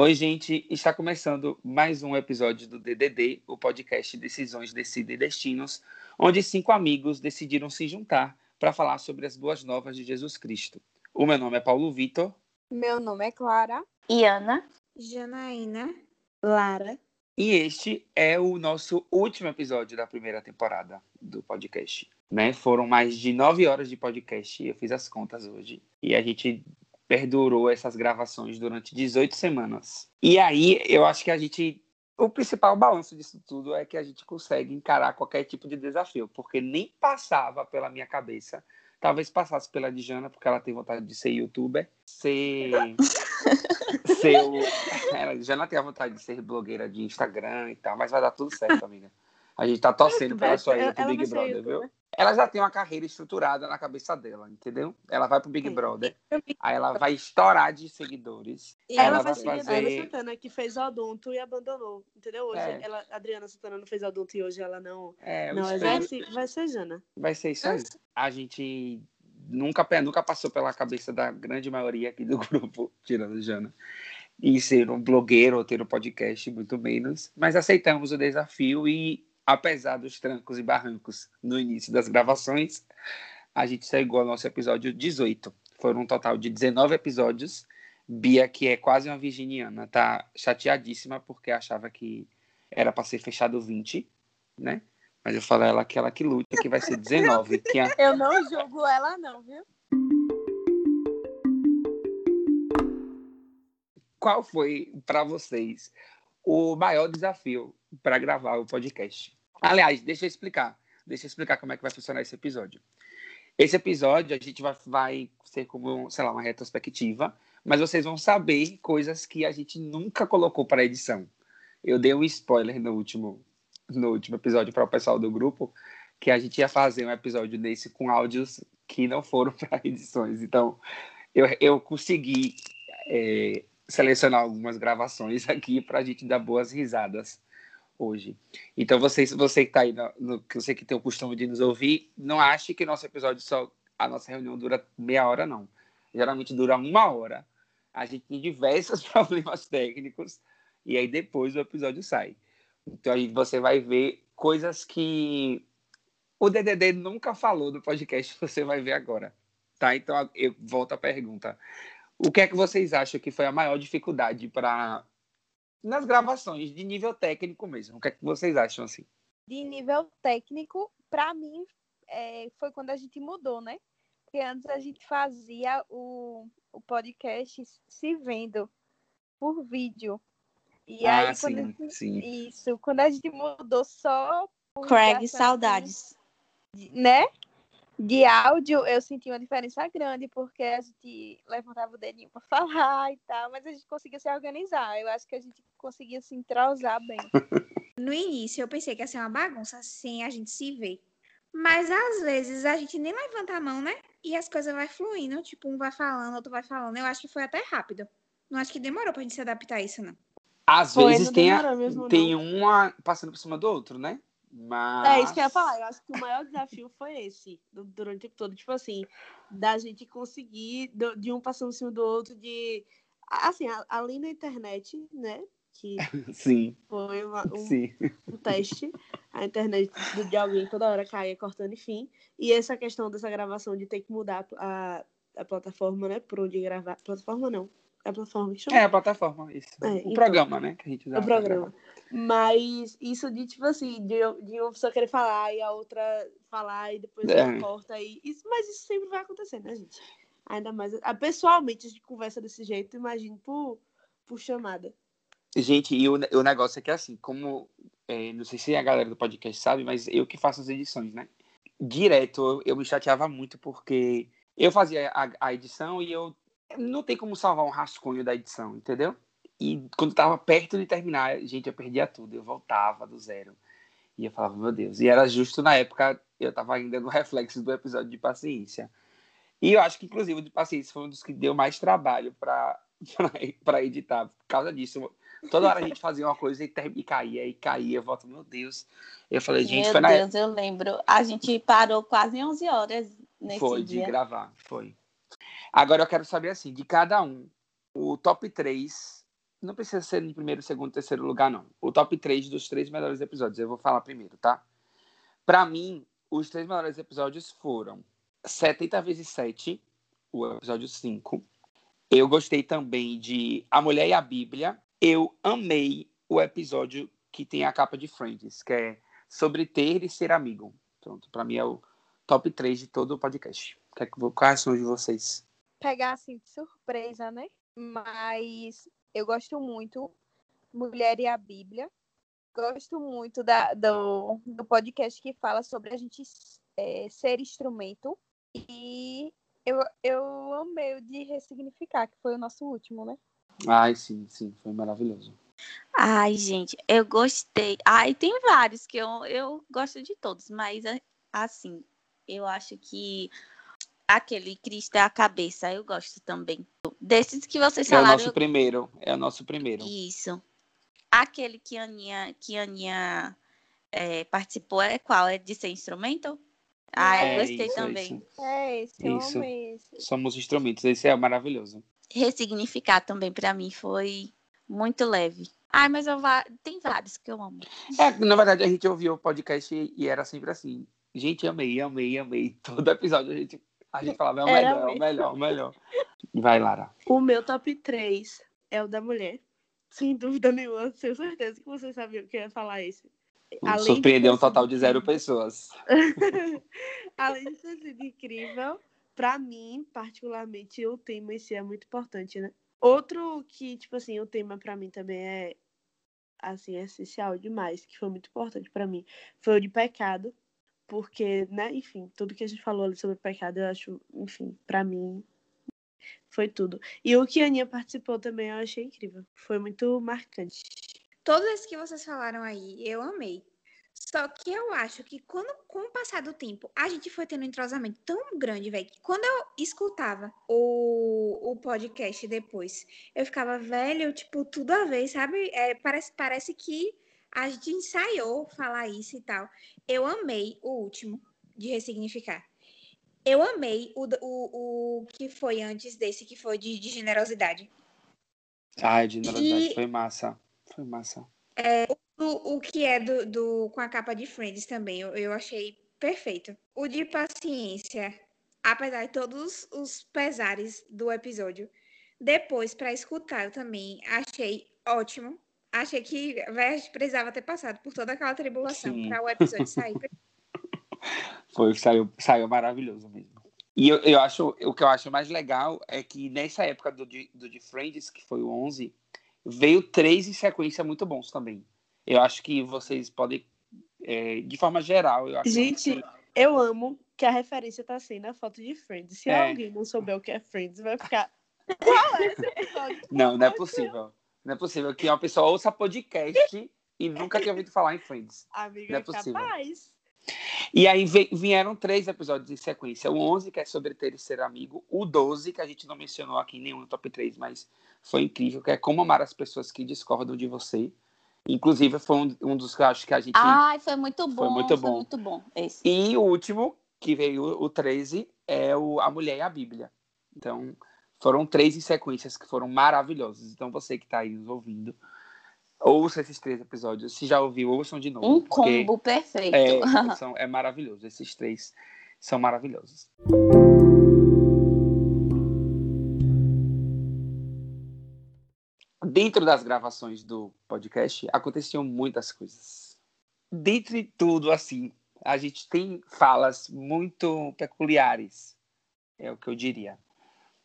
Oi, gente, está começando mais um episódio do DDD, o podcast Decisões, Decida e Destinos, onde cinco amigos decidiram se juntar para falar sobre as boas novas de Jesus Cristo. O meu nome é Paulo Vitor. Meu nome é Clara. E Ana. Janaína. Lara. E este é o nosso último episódio da primeira temporada do podcast. Né? Foram mais de nove horas de podcast, eu fiz as contas hoje. E a gente perdurou essas gravações durante 18 semanas. E aí, eu acho que a gente. O principal balanço disso tudo é que a gente consegue encarar qualquer tipo de desafio, porque nem passava pela minha cabeça. Talvez passasse pela Dijana, porque ela tem vontade de ser youtuber, ser. ser o... Ela já não tem a vontade de ser blogueira de Instagram e tal, mas vai dar tudo certo, amiga. A gente tá torcendo pela sua ida pro Big Brother, viu? Ela já tem uma carreira estruturada na cabeça dela, entendeu? Ela vai pro Big Brother, aí ela vai estourar de seguidores. E ela, ela vai fazer... Adriana Santana, que fez odonto e abandonou, entendeu? Hoje, é. ela, Adriana Santana não fez odonto e hoje ela não, é, não exerce, vai ser Jana. Vai ser isso aí. A gente nunca, nunca passou pela cabeça da grande maioria aqui do grupo, tirando Jana, em ser um blogueiro ou ter um podcast, muito menos. Mas aceitamos o desafio e apesar dos trancos e barrancos no início das gravações, a gente chegou ao nosso episódio 18. Foram um total de 19 episódios. Bia, que é quase uma virginiana, tá chateadíssima porque achava que era para ser fechado 20, né? Mas eu falo a ela que ela que luta, que vai ser 19. que a... Eu não julgo ela não, viu? Qual foi para vocês o maior desafio para gravar o podcast? Aliás, deixa eu explicar. Deixa eu explicar como é que vai funcionar esse episódio. Esse episódio a gente vai, vai ser como, sei lá, uma retrospectiva, mas vocês vão saber coisas que a gente nunca colocou para edição. Eu dei um spoiler no último, no último episódio para o pessoal do grupo, que a gente ia fazer um episódio desse com áudios que não foram para edições. Então, eu, eu consegui é, selecionar algumas gravações aqui para a gente dar boas risadas hoje. Então, você, você que está aí, no, no, que você que tem o costume de nos ouvir, não ache que nosso episódio só, a nossa reunião dura meia hora, não. Geralmente dura uma hora. A gente tem diversos problemas técnicos e aí depois o episódio sai. Então, aí você vai ver coisas que o DDD nunca falou no podcast, você vai ver agora. Tá? Então, eu volto à pergunta. O que é que vocês acham que foi a maior dificuldade para nas gravações, de nível técnico mesmo. O que, é que vocês acham assim? De nível técnico, para mim, é, foi quando a gente mudou, né? Porque antes a gente fazia o, o podcast se vendo por vídeo. E ah, aí, sim, gente, sim. Isso, quando a gente mudou só. Craig, saudades. Né? De áudio, eu senti uma diferença grande, porque a gente levantava o dedinho para falar e tal, mas a gente conseguia se organizar. Eu acho que a gente conseguia se entrosar bem. No início, eu pensei que ia ser uma bagunça sem a gente se ver. Mas às vezes a gente nem levanta a mão, né? E as coisas vai fluindo, tipo, um vai falando, outro vai falando. Eu acho que foi até rápido. Não acho que demorou pra gente se adaptar a isso, não. Às foi, vezes tem, a, mesmo, tem uma passando por cima do outro, né? Mas... É isso que eu ia falar. Eu acho que o maior desafio foi esse, durante o tempo todo. Tipo assim, da gente conseguir, de um passando em cima do outro, de. Assim, além da internet, né? Que Sim. foi uma, um, Sim. um teste. A internet de alguém toda hora caia cortando, enfim. E essa questão dessa gravação de ter que mudar a, a plataforma, né? Por onde gravar. Plataforma não. É a plataforma que chama? É, a plataforma, isso. É, o então, programa, né? Que a gente O programa. Mas isso de, tipo assim, de, de uma pessoa querer falar e a outra falar e depois é. ela corta. E isso, mas isso sempre vai acontecer, né, gente? Ainda mais. Ah, pessoalmente, a gente conversa desse jeito, imagine por, por chamada. Gente, e o, o negócio é que assim, como. É, não sei se a galera do podcast sabe, mas eu que faço as edições, né? Direto, eu, eu me chateava muito porque eu fazia a, a edição e eu não tem como salvar um rascunho da edição, entendeu? E quando tava perto de terminar, gente, eu perdia tudo. Eu voltava do zero. E eu falava, meu Deus. E era justo na época, eu tava ainda no reflexo do episódio de paciência. E eu acho que, inclusive, o de paciência foi um dos que deu mais trabalho para editar. Por causa disso, toda hora a gente fazia uma coisa e, e caía, e caía. Eu volto, meu Deus. Eu falei, gente, meu foi na Deus, eu lembro. A gente parou quase 11 horas nesse foi, dia. Foi, de gravar, foi. Agora eu quero saber, assim, de cada um, o top 3 não precisa ser em primeiro, segundo, terceiro lugar, não. O top 3 dos três melhores episódios. Eu vou falar primeiro, tá? Pra mim, os três melhores episódios foram 70 vezes 7, o episódio 5. Eu gostei também de A Mulher e a Bíblia. Eu amei o episódio que tem a capa de Friends, que é sobre ter e ser amigo. Pronto, pra mim é o top 3 de todo o podcast. Quais são os de vocês? Pegar assim de surpresa, né? Mas eu gosto muito Mulher e a Bíblia. Gosto muito da, do, do podcast que fala sobre a gente é, ser instrumento. E eu, eu amei o de ressignificar, que foi o nosso último, né? Ai, sim, sim, foi maravilhoso. Ai, gente, eu gostei. Ai, tem vários que eu, eu gosto de todos, mas assim, eu acho que aquele Cristo é a cabeça, eu gosto também. Desses que vocês falaram. É o nosso eu... primeiro, é o nosso primeiro. Isso. Aquele que a Aninha, que a Aninha é, participou é qual? É de ser instrumento? Ah, eu É gostei isso, também. isso. É esse, eu Isso. esse. Somos instrumentos, esse é maravilhoso. Ressignificar também pra mim foi muito leve. Ai, mas eu va... tem vários que eu amo. É, na verdade, a gente ouviu o podcast e era sempre assim. Gente, amei, amei, amei. Todo episódio a gente, a gente falava, é o Era melhor, é o melhor, é o melhor. Vai, Lara. O meu top 3 é o da mulher. Sem dúvida nenhuma, tenho certeza que vocês sabiam que eu ia falar esse. Além de Surpreendeu um total de zero pessoas. Além de ter sido incrível, pra mim, particularmente, o tema em si é muito importante, né? Outro que, tipo assim, o tema pra mim também é, assim, é essencial demais, que foi muito importante pra mim, foi o de pecado, porque, né, enfim, tudo que a gente falou ali sobre pecado, eu acho, enfim, pra mim, foi tudo. E o que a Aninha participou também, eu achei incrível. Foi muito marcante. Todos esses que vocês falaram aí, eu amei. Só que eu acho que quando, com o passar do tempo, a gente foi tendo um entrosamento tão grande, velho, que quando eu escutava o, o podcast depois, eu ficava, velho, tipo, tudo a ver, sabe? É, parece, parece que a gente ensaiou falar isso e tal. Eu amei o último, de ressignificar. Eu amei o, o, o que foi antes desse, que foi de, de generosidade. Ai, de generosidade, E- foi massa. Foi massa. O, o que é do, do- com a capa de Friends também, eu, eu achei perfeito. O de paciência, apesar de todos os pesares do episódio, depois para escutar eu também achei ótimo. Achei que a gente precisava ter passado por toda aquela tribulação para o episódio sair. Foi, saiu, saiu maravilhoso mesmo. E eu, eu acho, o que eu acho mais legal é que nessa época do, de- do de Friends, que foi o 11, veio três em sequência muito bons também. Eu acho que vocês podem, é, de forma geral, eu acho Gente, eu amo que a referência tá sendo a foto de Friends. Se É. alguém não souber o que é Friends, vai ficar. Qual é esse episódio? Não, não é possível. Não é possível que uma pessoa ouça podcast e nunca tenha ouvido falar em Friends. Amiga, Não é possível. capaz. E aí vieram três episódios em sequência. O 11, que é sobre ter e ser amigo. O 12, que a gente não mencionou aqui em nenhum top 3, mas foi incrível, que é como amar as pessoas que discordam de você. Inclusive, foi um, um dos que eu acho que a gente... Ai, foi muito bom. muito bom. Foi muito bom. Esse. E o último, que veio o 13, é o A Mulher e a Bíblia. Então, foram três em sequências que foram maravilhosos. Então, você que está aí nos ouvindo, ouça esses três episódios. Se já ouviu, ouçam de novo. Um combo perfeito. É, são, é maravilhoso. Esses três são maravilhosos. Dentro das gravações do podcast, aconteciam muitas coisas. Dentre tudo, assim, a gente tem falas muito peculiares, é o que eu diria,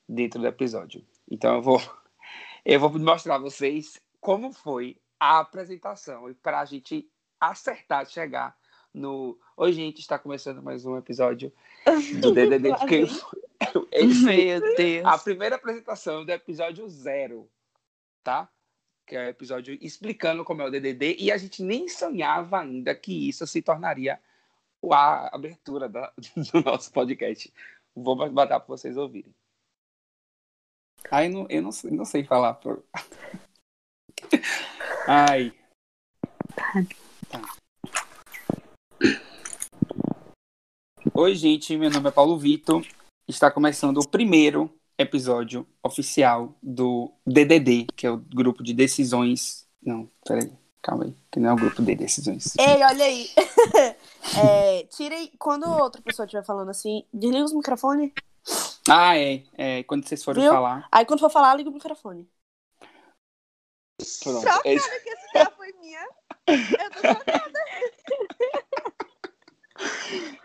dentro do episódio. Então eu vou, eu vou mostrar a vocês como foi a apresentação e para a gente acertar, chegar no. Oi, gente, está começando mais um episódio do DDD. Porque vem. esse- Meu Deus. a primeira apresentação do episódio zero, tá? Que é o episódio explicando como é o DDD e a gente nem sonhava ainda que isso se tornaria a abertura da- do nosso podcast. Vou botar para vocês ouvirem. Ai, não, eu não, não sei falar. Por... Ai. Tá. Oi, gente. Meu nome é Paulo Vitor. Está começando o primeiro episódio oficial do DDD, que é o grupo de decisões. Não, peraí, calma aí, que não é o grupo de decisões. Ei, olha aí. é, tirem. Quando outra pessoa estiver falando assim, desliga os microfones. Ah, é. é quando vocês forem Viu? falar. Aí quando for falar, liga o microfone. Pronto. Chocada Esse- que esse já foi minha. Eu tô chocada.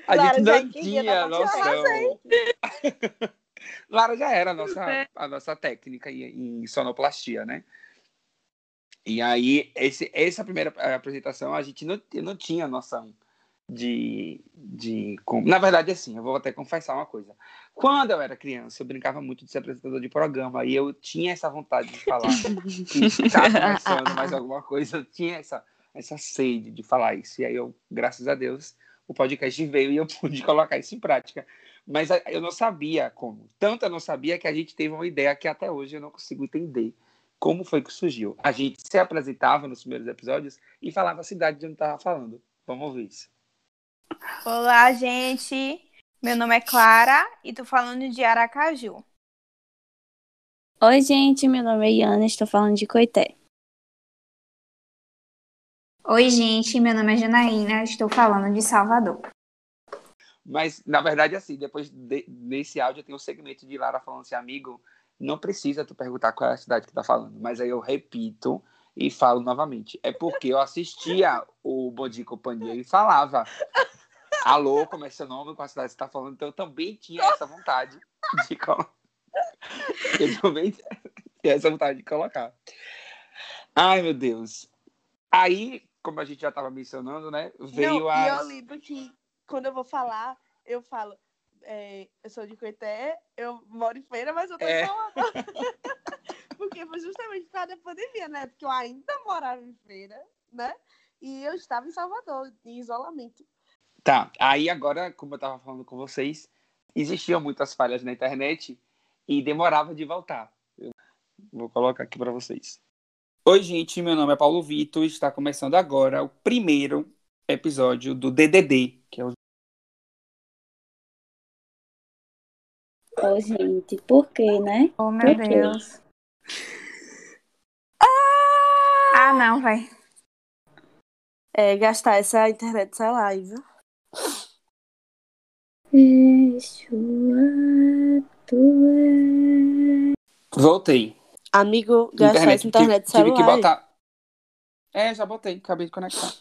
A Lara, gente não tinha noção. Lara já era a nossa, É. a nossa técnica em, sonoplastia, né? E aí, esse, essa primeira apresentação, a gente não, não tinha noção de, de como. Na verdade, assim, eu vou até confessar uma coisa. Quando eu era criança, eu brincava muito de ser apresentador de programa e eu tinha essa vontade de falar que estava começando mais alguma coisa, eu tinha essa, essa sede de falar isso. E aí, eu, graças a Deus, o podcast veio e eu pude colocar isso em prática. Mas a- eu não sabia como. Tanto eu não sabia que a gente teve uma ideia que até hoje eu não consigo entender. Como foi que surgiu? A gente se apresentava nos primeiros episódios e falava a cidade de onde estava falando. Vamos ouvir isso. Olá, gente. Meu nome é Clara e tô falando de Aracaju. Oi, gente, meu nome é Iana, estou falando de Coité. Oi, gente, meu nome é Janaína, estou falando de Salvador. Mas, na verdade, assim, depois de- nesse áudio tem o segmento de Lara falando assim, amigo, não precisa tu perguntar qual é a cidade que tá falando. Mas aí eu repito e falo novamente. É porque eu assistia o Bom Dia e Companhia e falava alô, como é seu nome, qual a cidade você tá falando. Então eu também tinha essa vontade de colocar. Eu também tinha essa vontade de colocar. Ai, meu Deus. Aí, como a gente já tava mencionando, né, veio não, a... E eu lembro que quando eu vou falar, eu falo. é, eu sou de Coité, eu moro em feira, mas eu tô É. em Salvador. Porque foi justamente por causa da pandemia, né? Porque eu ainda morava em feira, né? E eu estava em Salvador, em isolamento. Tá, aí agora, como eu tava falando com vocês, existiam muitas falhas na internet e demorava de voltar. Eu vou colocar aqui para vocês. Oi, gente, meu nome é Paulo Vitor e está começando agora o primeiro episódio do DDD, que é o Ô, gente, por quê, né? Oh, meu Por quê? Deus. Ah, não, vai. É, gastar essa internet, sei lá, aí, viu? Voltei. Amigo, gastar essa internet tive, tive que celular. botar. É, já botei, acabei de conectar.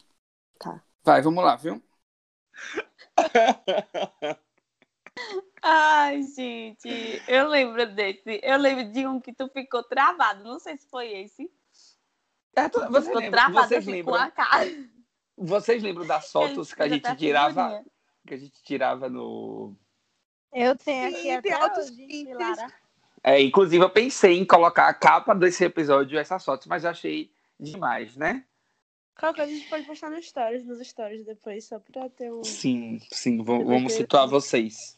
Tá. Vai, vamos lá, viu? Ai, gente, eu lembro desse. Eu lembro de um que tu ficou travado. Não sei se foi esse. É, tu- Vocês ficou lembram, travado vocês, assim, com lembram, a cara. vocês lembram das fotos que a gente tirava, figurinha. Que a gente tirava no, Eu tenho Sim, aqui até outros hoje. Lara. É, inclusive, eu pensei em colocar a capa desse episódio essas fotos, mas eu achei demais, né? Qualquer coisa a gente pode postar nos stories, nos stories depois, só pra ter um. Sim, sim, v- Eu vamos situar aqui. vocês.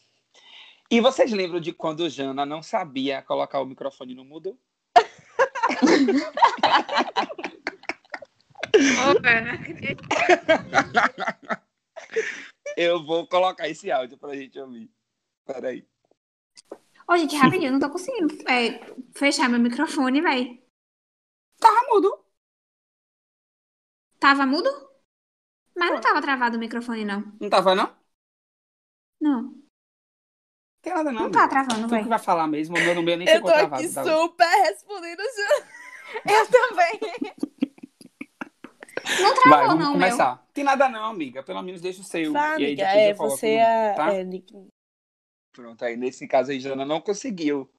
E vocês lembram de quando Jana não sabia colocar o microfone no mudo? Opa, não acredito. Eu vou colocar esse áudio pra gente ouvir. Peraí. Ô, gente, rapidinho, eu não tô conseguindo é, fechar meu microfone, véi. Tava mudo. Tava mudo? Mas não tava travado o microfone, não. Não tava, não? Não Não, tem nada, não. não tá travando, Tu véi. que vai falar mesmo, o meu no meio nem Eu ficou tô travado. aqui tá? super respondendo. Eu também. Não Vai, travou, vamos não, começar. Tem nada não, amiga. Pelo menos deixa o seu. Tá, e aí amiga, é, eu coloco você no é, tá? é. Pronto, aí nesse caso aí Jana não conseguiu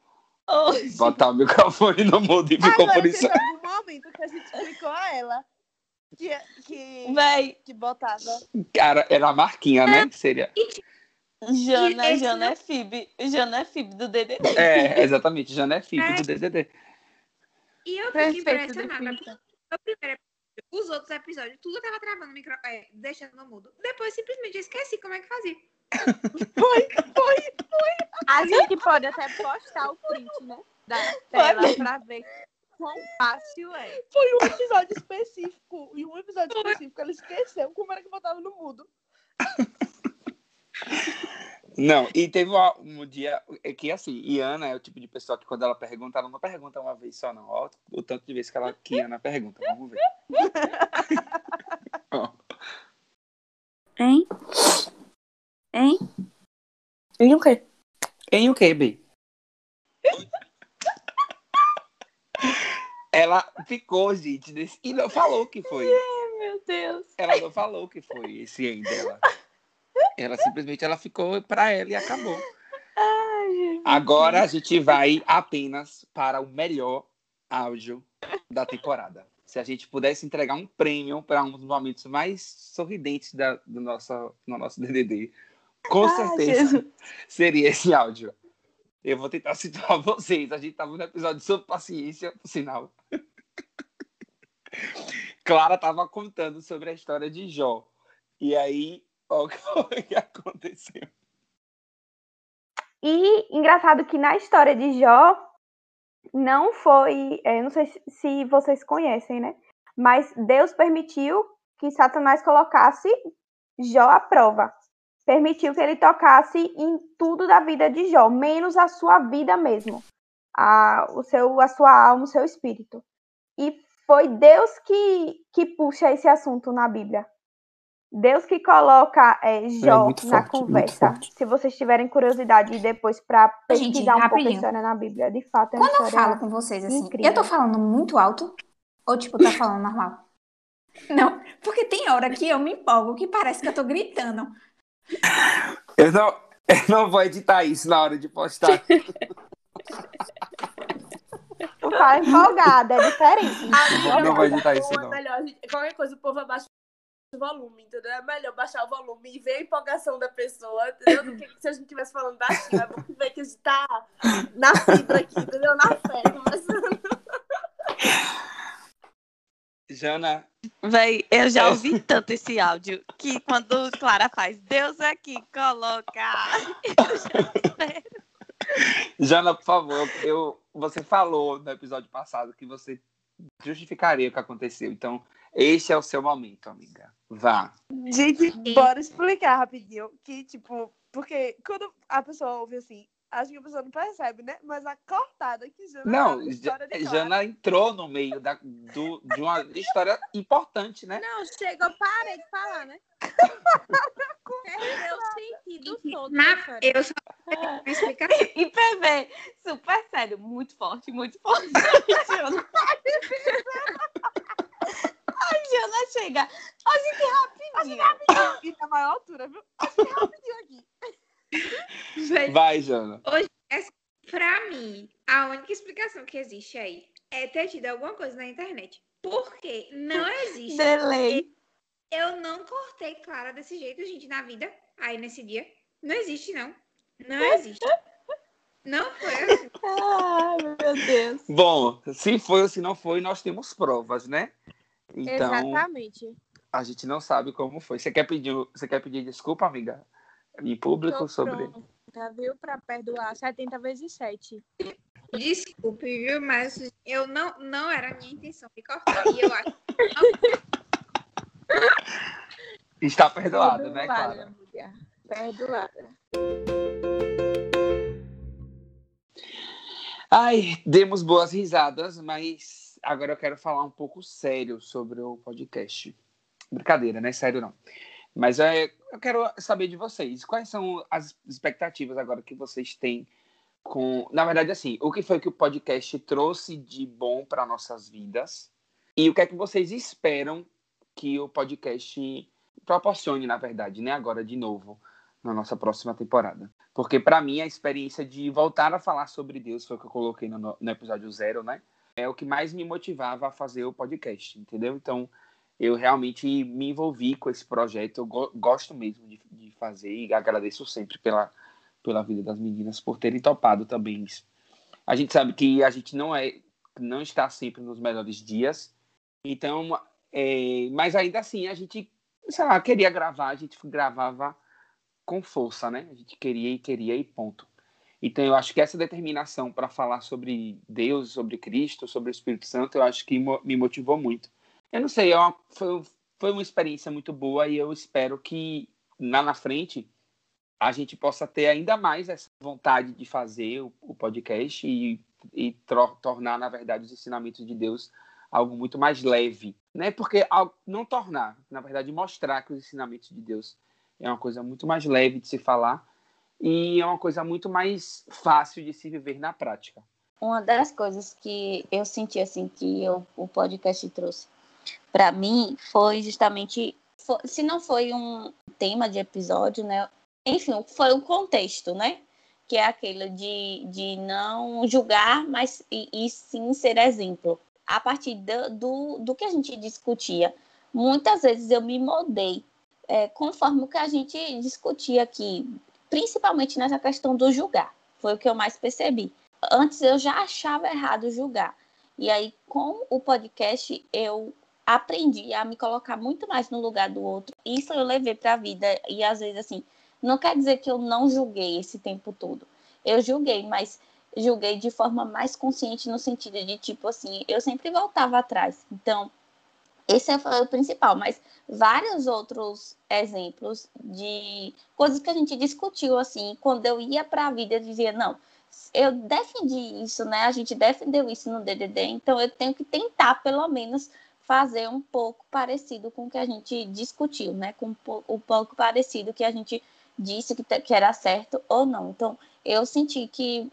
Ô, botar o microfone no mudo e ficou Agora por isso. teve algum momento que a gente explicou a ela que, que, Véi, que botava. Cara, era a marquinha, né? Seria. Jana, esse Jana é Fib. Jana é Fib do DDD. É, exatamente. Jana é filho É. do DDD. E eu fiquei Perfeito impressionada. No primeiro episódio, os outros episódios, tudo tava travando o micro... é, deixando no mudo. Depois, simplesmente, eu esqueci como é que fazia. A gente pode até postar o print, né? Da tela pra ver quão fácil é. Foi um episódio específico. E um episódio específico ela esqueceu como era que botava no mudo. Não, e teve um, dia é que assim, Iana é o tipo de pessoa que quando ela pergunta, ela não pergunta uma vez só, não. Ó, o tanto de vezes que, ela, que Iana pergunta, vamos ver. Ó. Hein? Hein? Em o quê? Em o quê, B? Ela ficou, gente, desse... e não falou que foi. Meu Deus. Ela não falou que foi esse em dela. Ela simplesmente ela ficou pra ela e acabou. Agora a gente vai apenas para o melhor áudio da temporada. Se a gente pudesse entregar um prêmio para um dos momentos mais sorridentes da, do nosso, no nosso DDD, com Ah, certeza seria esse áudio. Eu vou tentar situar vocês. A gente estava no episódio sobre paciência, por sinal. Clara estava contando sobre a história de Jó. E aí, o que aconteceu? E engraçado que na história de Jó não foi, é, não sei se- se vocês conhecem, né? Mas Deus permitiu que Satanás colocasse Jó à prova. Permitiu que ele tocasse em tudo da vida de Jó, menos a sua vida mesmo, a, o seu, a sua alma, o seu espírito. E foi Deus que, que puxa esse assunto na Bíblia. Deus que coloca é, Jó muito na forte, conversa. Se vocês tiverem curiosidade depois para Gente, pesquisar um pouco a história na Bíblia, de fato é uma Quando eu falo com vocês assim, incrível. eu tô falando muito alto? Ou, tipo, tá falando normal? Não, porque tem hora que eu me empolgo, que parece que eu tô gritando. Eu não, eu não vou editar isso na hora de postar. Tu fala empolgada, é diferente. Amiga, Não vou editar é isso, é não. melhor gente- qualquer coisa o povo abaixa o volume, entendeu? É melhor baixar o volume e ver a empolgação da pessoa, entendeu? Do que se a gente estivesse falando baixinho. É bom ver que a gente tá na fibra aqui, entendeu? Na fé. conversando. Jana, Véi, eu já É. ouvi tanto esse áudio que quando Clara faz Deus aqui, coloca. Eu já espero. Jana, por favor, eu, você falou no episódio passado que você justificaria o que aconteceu. Então, este é o seu momento, amiga. Vá. Gente, bora explicar rapidinho. Que, tipo, porque quando a pessoa ouve assim, acho que a pessoa não percebe, né? Mas a cortada que Jana Não. Jana entrou no meio da, do, de uma história importante, né? Não, chega, eu parei de falar, né? Perdeu o sentido todo. Na- eu só uma explicação. E PV, super sério, muito forte, muito forte. Ai, Jana, chega. A gente rapidinho. E na maior altura, viu? Que é rapidinho aqui. Vai, Jana. Pra mim, a única explicação que existe aí é ter tido alguma coisa na internet. Porque não existe. Delay. Eu não cortei Clara desse jeito, gente, na vida. Aí nesse dia. Não existe, não. Não existe. Não foi assim. Ai, meu Deus. Bom, se foi ou se não foi, nós temos provas, né? Então, Exatamente. a gente não sabe como foi. Você quer pedir, você quer pedir desculpa, amiga? Em público Tô sobre. pronta, viu? Pra perdoar 70 vezes 7. Desculpe, viu? Mas eu não, não era a minha intenção de cortar. E eu acho Está perdoado, né, Clara? amiga. Perdoada. Ai, demos boas risadas, mas agora eu quero falar um pouco sério sobre o podcast. Brincadeira, né? Sério não. Mas é, eu quero saber de vocês. Quais são as expectativas agora que vocês têm com. Na verdade, assim, o que foi que o podcast trouxe de bom para nossas vidas? E o que é que vocês esperam que o podcast proporcione, na verdade, né? Agora, de novo, na nossa próxima temporada. Porque, para mim, a experiência de voltar a falar sobre Deus, foi o que eu coloquei no, no episódio zero, né? É o que mais me motivava a fazer o podcast, entendeu? Então, eu realmente me envolvi com esse projeto. Eu go- gosto mesmo de, de fazer e agradeço sempre pela, pela vida das meninas por terem topado também isso. A gente sabe que a gente não é, não está sempre nos melhores dias, então, é, mas ainda assim a gente, sei lá, queria gravar, a gente gravava com força, né? A gente queria e queria e ponto. Então, eu acho que essa determinação para falar sobre Deus, sobre Cristo, sobre o Espírito Santo, eu acho que me motivou muito. Eu não sei, é uma- foi, foi uma experiência muito boa e eu espero que lá na frente a gente possa ter ainda mais essa vontade de fazer o, o podcast e, e tornar, na verdade, os ensinamentos de Deus algo muito mais leve, né? Porque não tornar, na verdade, mostrar que os ensinamentos de Deus é uma coisa muito mais leve de se falar e é uma coisa muito mais fácil de se viver na prática. Uma das coisas que eu senti assim que eu, o podcast trouxe para mim foi justamente foi, se não foi um tema de episódio, né? Enfim, foi o contexto, né? Que é aquele de, de não julgar, mas e, e sim ser exemplo. A partir do, do, do, que a gente discutia, muitas vezes eu me moldei é, conforme o que a gente discutia aqui, principalmente nessa questão do julgar. Foi o que eu mais percebi. Antes eu já achava errado julgar. E aí, com o podcast, eu aprendi a me colocar muito mais no lugar do outro. Isso eu levei para a vida. E às vezes, assim, não quer dizer que eu não julguei esse tempo todo. Eu julguei, mas julguei de forma mais consciente no sentido de tipo assim, eu sempre voltava atrás. Então, esse foi o principal, mas vários outros exemplos de coisas que a gente discutiu assim, quando eu ia para a vida, eu dizia, não, eu defendi isso, né? A gente defendeu isso no DDD, então eu tenho que tentar pelo menos fazer um pouco parecido com o que a gente discutiu, né? Com um pouco parecido que a gente disse que, que era certo ou não. Então, eu senti que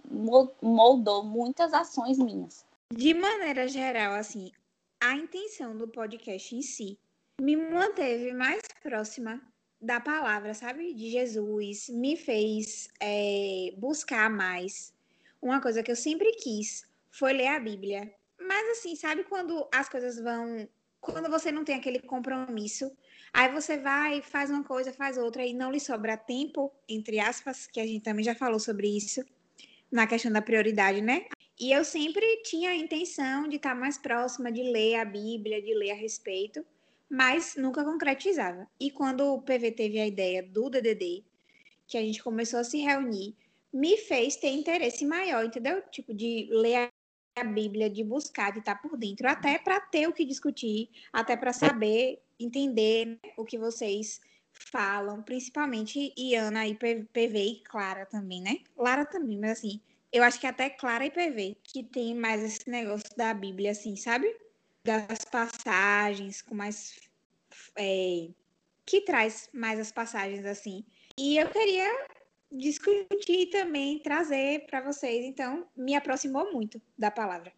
moldou muitas ações minhas. De maneira geral, assim, a intenção do podcast em si me manteve mais próxima da palavra, sabe? De Jesus, me fez é, buscar mais. Uma coisa que eu sempre quis foi ler a Bíblia. Mas assim, sabe quando as coisas vão. Quando você não tem aquele compromisso Aí você vai, faz uma coisa, faz outra e não lhe sobra tempo, entre aspas, que a gente também já falou sobre isso na questão da prioridade, né? E eu sempre tinha a intenção de estar mais próxima de ler a Bíblia, de ler a respeito, mas nunca concretizava. E quando o PV teve a ideia do DDD, que a gente começou a se reunir, me fez ter interesse maior, entendeu? Tipo, de ler a Bíblia, de buscar, de estar por dentro, até para ter o que discutir, até para saber entender né, o que vocês falam, principalmente Iana e PV e Clara também, né? Lara também, mas assim, eu acho que até Clara e PV que tem mais esse negócio da Bíblia, assim, sabe? Das passagens, com mais. É, que traz mais as passagens, assim. E eu queria discutir também, trazer para vocês, então me aproximou muito da palavra.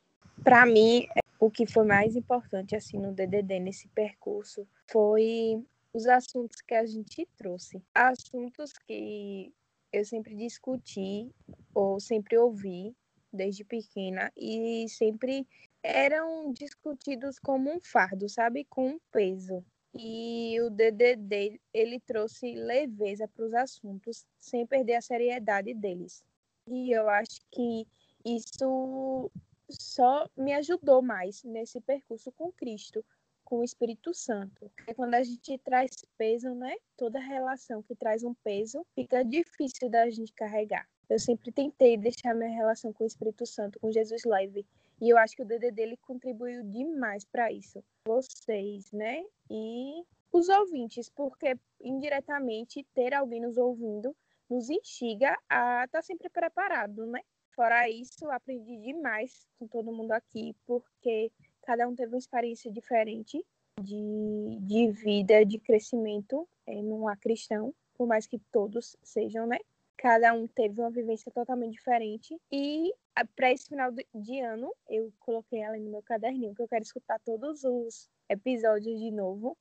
Para mim, o que foi mais importante assim no DDD nesse percurso foi os assuntos que a gente trouxe. Assuntos que eu sempre discuti ou sempre ouvi desde pequena e sempre eram discutidos como um fardo, sabe, com um peso. E o DDD ele trouxe leveza para os assuntos sem perder a seriedade deles. E eu acho que isso só me ajudou mais nesse percurso com Cristo, com o Espírito Santo. Porque quando a gente traz peso, né? Toda relação que traz um peso fica difícil da gente carregar. Eu sempre tentei deixar minha relação com o Espírito Santo, com Jesus leve. E eu acho que o DD dele contribuiu demais para isso. Vocês, né? E os ouvintes, porque indiretamente ter alguém nos ouvindo nos instiga a estar tá sempre preparado, né? Fora isso, aprendi demais com todo mundo aqui, porque cada um teve uma experiência diferente de, de vida, de crescimento é, num cristão, por mais que todos sejam, né? Cada um teve uma vivência totalmente diferente. E para esse final de ano, eu coloquei ela no meu caderninho, que eu quero escutar todos os episódios de novo,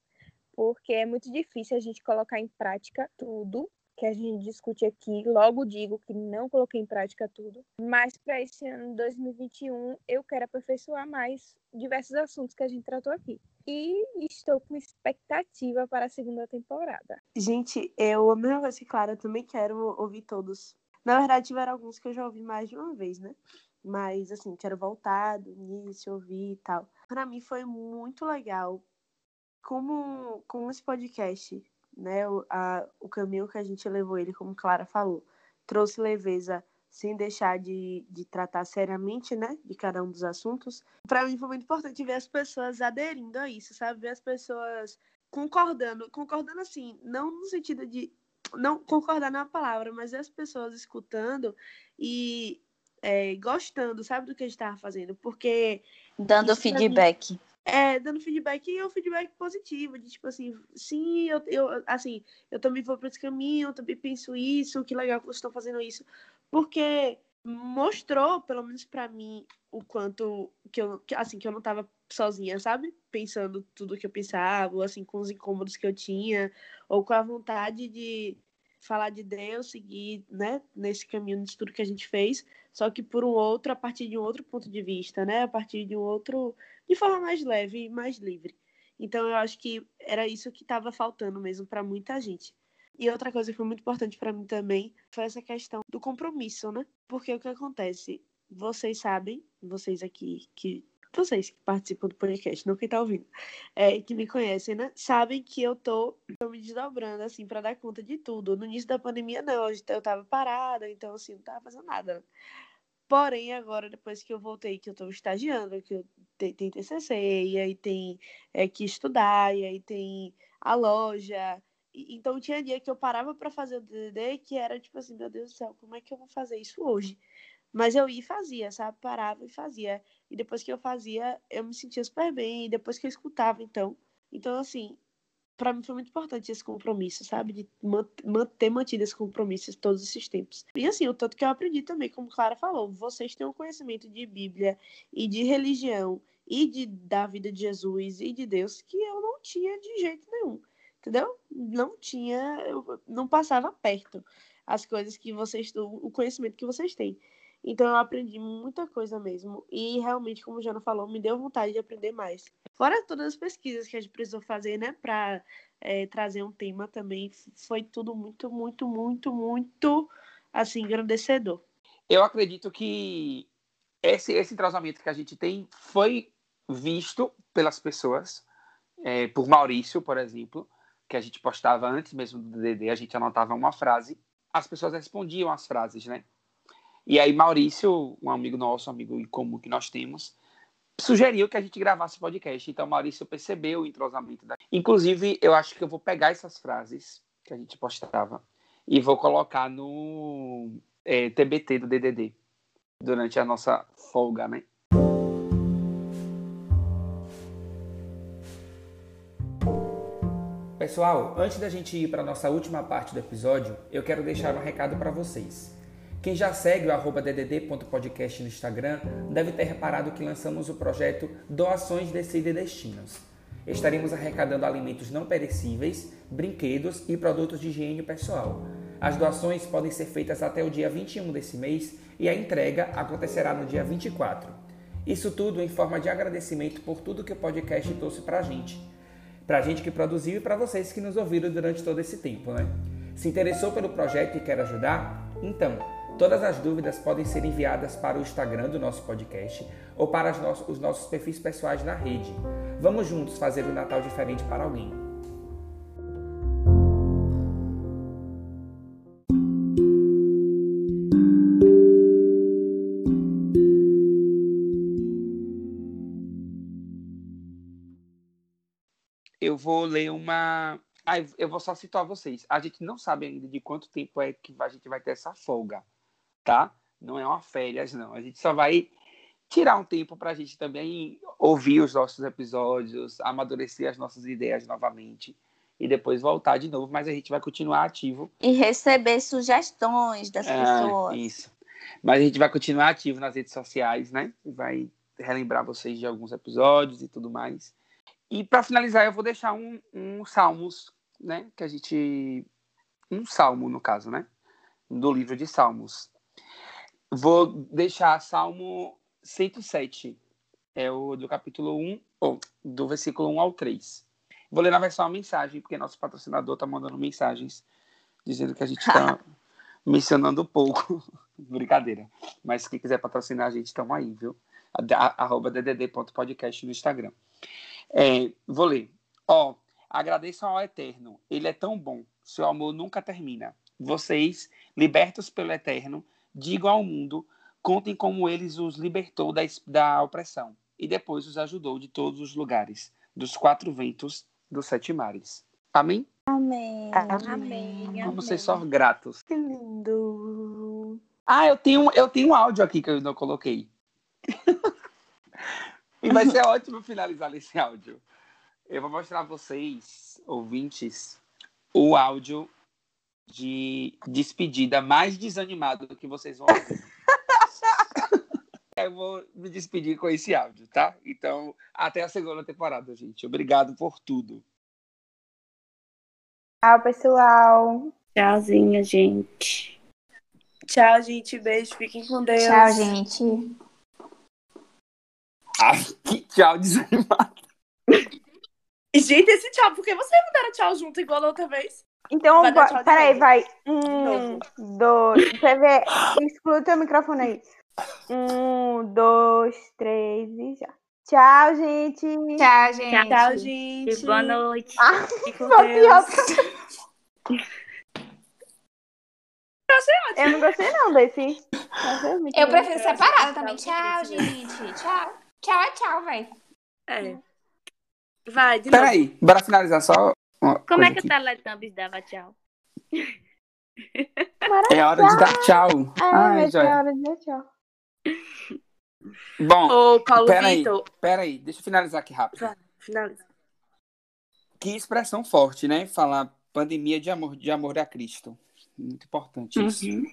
porque é muito difícil a gente colocar em prática tudo que a gente discute aqui. Logo digo que não coloquei em prática tudo, mas para esse ano 2021 eu quero aperfeiçoar mais diversos assuntos que a gente tratou aqui. E estou com expectativa para a segunda temporada. Gente, eu, a mesma coisa que Clara, também quero ouvir todos. Na verdade, tiveram alguns que eu já ouvi mais de uma vez, né? Mas, assim, quero voltar do início, ouvir e tal. Para mim foi muito legal como, como esse podcast né? O, a, o caminho que a gente levou ele, como Clara falou, trouxe leveza sem deixar de, de tratar seriamente, né, de cada um dos assuntos. Para mim foi muito importante ver as pessoas aderindo a isso, sabe? Ver as pessoas concordando, concordando assim, não no sentido de não concordar na palavra, mas as pessoas escutando e é, gostando, sabe, do que a gente estava fazendo, porque Dando pra mim- feedback. É, dando feedback e um feedback positivo, de tipo assim, sim, eu, eu assim, eu também vou para esse caminho, eu também penso isso, que legal que vocês estão fazendo isso, porque mostrou, pelo menos para mim, o quanto que eu, que, assim, que eu não tava sozinha, sabe? Pensando tudo que eu pensava, ou assim, com os incômodos que eu tinha, ou com a vontade de falar de Deus, seguir, né, nesse caminho de tudo que a gente fez, só que por um outro, a partir de um outro ponto de vista, né? A partir de um outro, de forma mais leve e mais livre. Então eu acho que era isso que estava faltando mesmo para muita gente. E outra coisa que foi muito importante para mim também foi essa questão do compromisso, né? Porque o que acontece, vocês sabem, vocês aqui que vocês que participam do podcast, não quem tá ouvindo, é, que me conhecem, né? Sabem que eu tô, tô me desdobrando, assim, para dar conta de tudo. No início da pandemia, não, eu tava parada, então, assim, não tava fazendo nada. Porém, agora, depois que eu voltei, que eu tô estagiando, que eu te- tem TCC, e aí tem é, que estudar, e aí tem a loja. E- Então, tinha dia que eu parava para fazer o DDD, que era tipo assim, meu Deus do céu, como é que eu vou fazer isso hoje? Mas eu ia e fazia, sabe? Parava e fazia. E depois que eu fazia, eu me sentia super bem. E depois que eu escutava, então. Então, assim, para mim foi muito importante esse compromisso, sabe? De man- manter mantido esse compromisso todos esses tempos. E assim, o tanto que eu aprendi também, como Clara falou, vocês têm um conhecimento de Bíblia e de religião e de, da vida de Jesus e de Deus que eu não tinha de jeito nenhum. Entendeu? Não tinha, eu não passava perto as coisas que vocês, o conhecimento que vocês têm. Então eu aprendi muita coisa mesmo. E realmente, como o Jana falou, me deu vontade de aprender mais. Fora todas as pesquisas que a gente precisou fazer, né, para trazer um tema também, foi tudo muito, muito, muito, muito, assim, engrandecedor. Eu acredito que esse, esse entrosamento que a gente tem foi visto pelas pessoas, é, por Maurício, por exemplo, que a gente postava antes mesmo do DD, a gente anotava uma frase, as pessoas respondiam as frases, né? E aí Maurício, um amigo nosso, um amigo em comum que nós temos, sugeriu que a gente gravasse podcast. Então Maurício percebeu o entrosamento. Da... Inclusive, eu acho que eu vou pegar essas frases que a gente postava e vou colocar no é, TBT do DDD durante a nossa folga, né? Pessoal, antes da gente ir para a nossa última parte do episódio, eu quero deixar um recado para vocês. Quem já segue o arroba ddd.podcast no Instagram deve ter reparado que lançamos o projeto Doações Decide Destinos. Estaremos arrecadando alimentos não perecíveis, brinquedos e produtos de higiene pessoal. As doações podem ser feitas até o dia 21 desse mês e a entrega acontecerá no dia 24. Isso tudo em forma de agradecimento por tudo que o podcast trouxe para a gente. Para a gente que produziu e para vocês que nos ouviram durante todo esse tempo, né? Se interessou pelo projeto e quer ajudar? Então, todas as dúvidas podem ser enviadas para o Instagram do nosso podcast ou para os nossos perfis pessoais na rede. Vamos juntos fazer um Natal diferente para alguém. Eu vou ler uma. Ah, eu vou só citar vocês. A gente não sabe ainda de quanto tempo é que a gente vai ter essa folga, tá? Não é uma férias, não. A gente só vai tirar um tempo para a gente também ouvir os nossos episódios, amadurecer as nossas ideias novamente e depois voltar de novo, mas a gente vai continuar ativo. E receber sugestões das É, pessoas. isso. Mas a gente vai continuar ativo nas redes sociais, né? Vai relembrar vocês de alguns episódios e tudo mais. E para finalizar, eu vou deixar um, um Salmos, né? Que a gente. Um salmo, no caso, né? Do livro de Salmos. Vou deixar Salmo 107. É o do capítulo 1, ou do versículo 1 ao 3. Vou ler na versão a mensagem, porque nosso patrocinador está mandando mensagens dizendo que a gente está mencionando pouco. Brincadeira. Mas quem quiser patrocinar a gente, estamos aí, viu? Arroba ddd.podcast no Instagram. É, vou ler. Ó, agradeçam ao Eterno. Ele é tão bom. Seu amor nunca termina. Vocês, libertos pelo Eterno, digam ao mundo, contem como ele os libertou da, da opressão e depois os ajudou de todos os lugares, dos quatro ventos, dos sete mares. Amém? Amém. Amém. Vamos ser só gratos. Que lindo. Ah, eu tenho, eu tenho um áudio aqui que eu não coloquei. e vai ser ótimo finalizar esse áudio. Eu vou mostrar a vocês, ouvintes, o áudio de despedida mais desanimado que vocês vão ouvir. eu vou me despedir com esse áudio, tá? Então, até a segunda temporada, gente. Obrigado por tudo. Tchau, pessoal. Tchauzinho, gente. Tchau, gente. Beijo. Fiquem com Deus. Tchau, gente. Ah, que tchau desanimado. E, Gente, esse tchau. Por que vocês não deram tchau junto igual da outra vez? Então, Vai bo- peraí, vai. Um, dois. Você vê. Exclui teu microfone aí. Um, dois, três e já. Tchau, gente. Tchau, gente. Tchau, E gente. boa noite. Ah, com Deus. Eu não gostei não desse. Muito Eu prefiro separado Tchau, também. tchau, Tchau, tchau. gente. Tchau. Tchau é tchau, velho. É. Vai, de novo. Peraí, bora finalizar só. Como é coisa que o aqui. Teletubbies dava tchau? É hora de dar tchau. Ah, Ai, mas é hora de dar tchau. Bom, Ô, Paulo Peraí. Vitor. peraí, deixa eu finalizar aqui rápido. Finaliza. Que expressão forte, né? Falar pandemia de amor, de amor a Cristo. Muito importante isso. Uhum.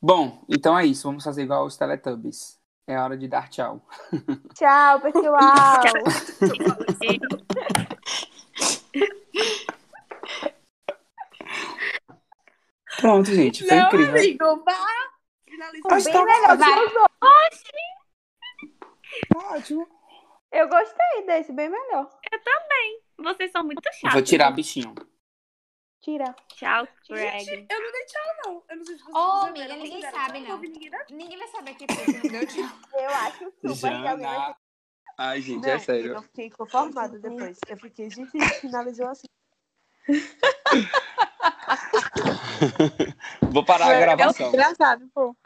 Bom, então é isso. Vamos fazer igual os Teletubbies. É hora de dar tchau. Tchau, pessoal. Pronto, gente. Foi Não, incrível. amigo, vá. Finaliza. Mas Bem tá- melhor. Ótimo. Eu gostei desse, bem melhor. Vocês são muito chatos. Vou tirar bichinho. Tira. Tchau, Gente, Greg. eu não dei tchau, não. Eu não sei se vocês Ô, amiga, ninguém sabe, não. ouvi ninguém vai saber que foi que não deu tchau. Eu acho super que alguém Jana. Ai, gente, é Não, sério. Eu fiquei conformada depois. Eu fiquei, gente, finalizou assim. Vou parar a gravação. É engraçado, pô.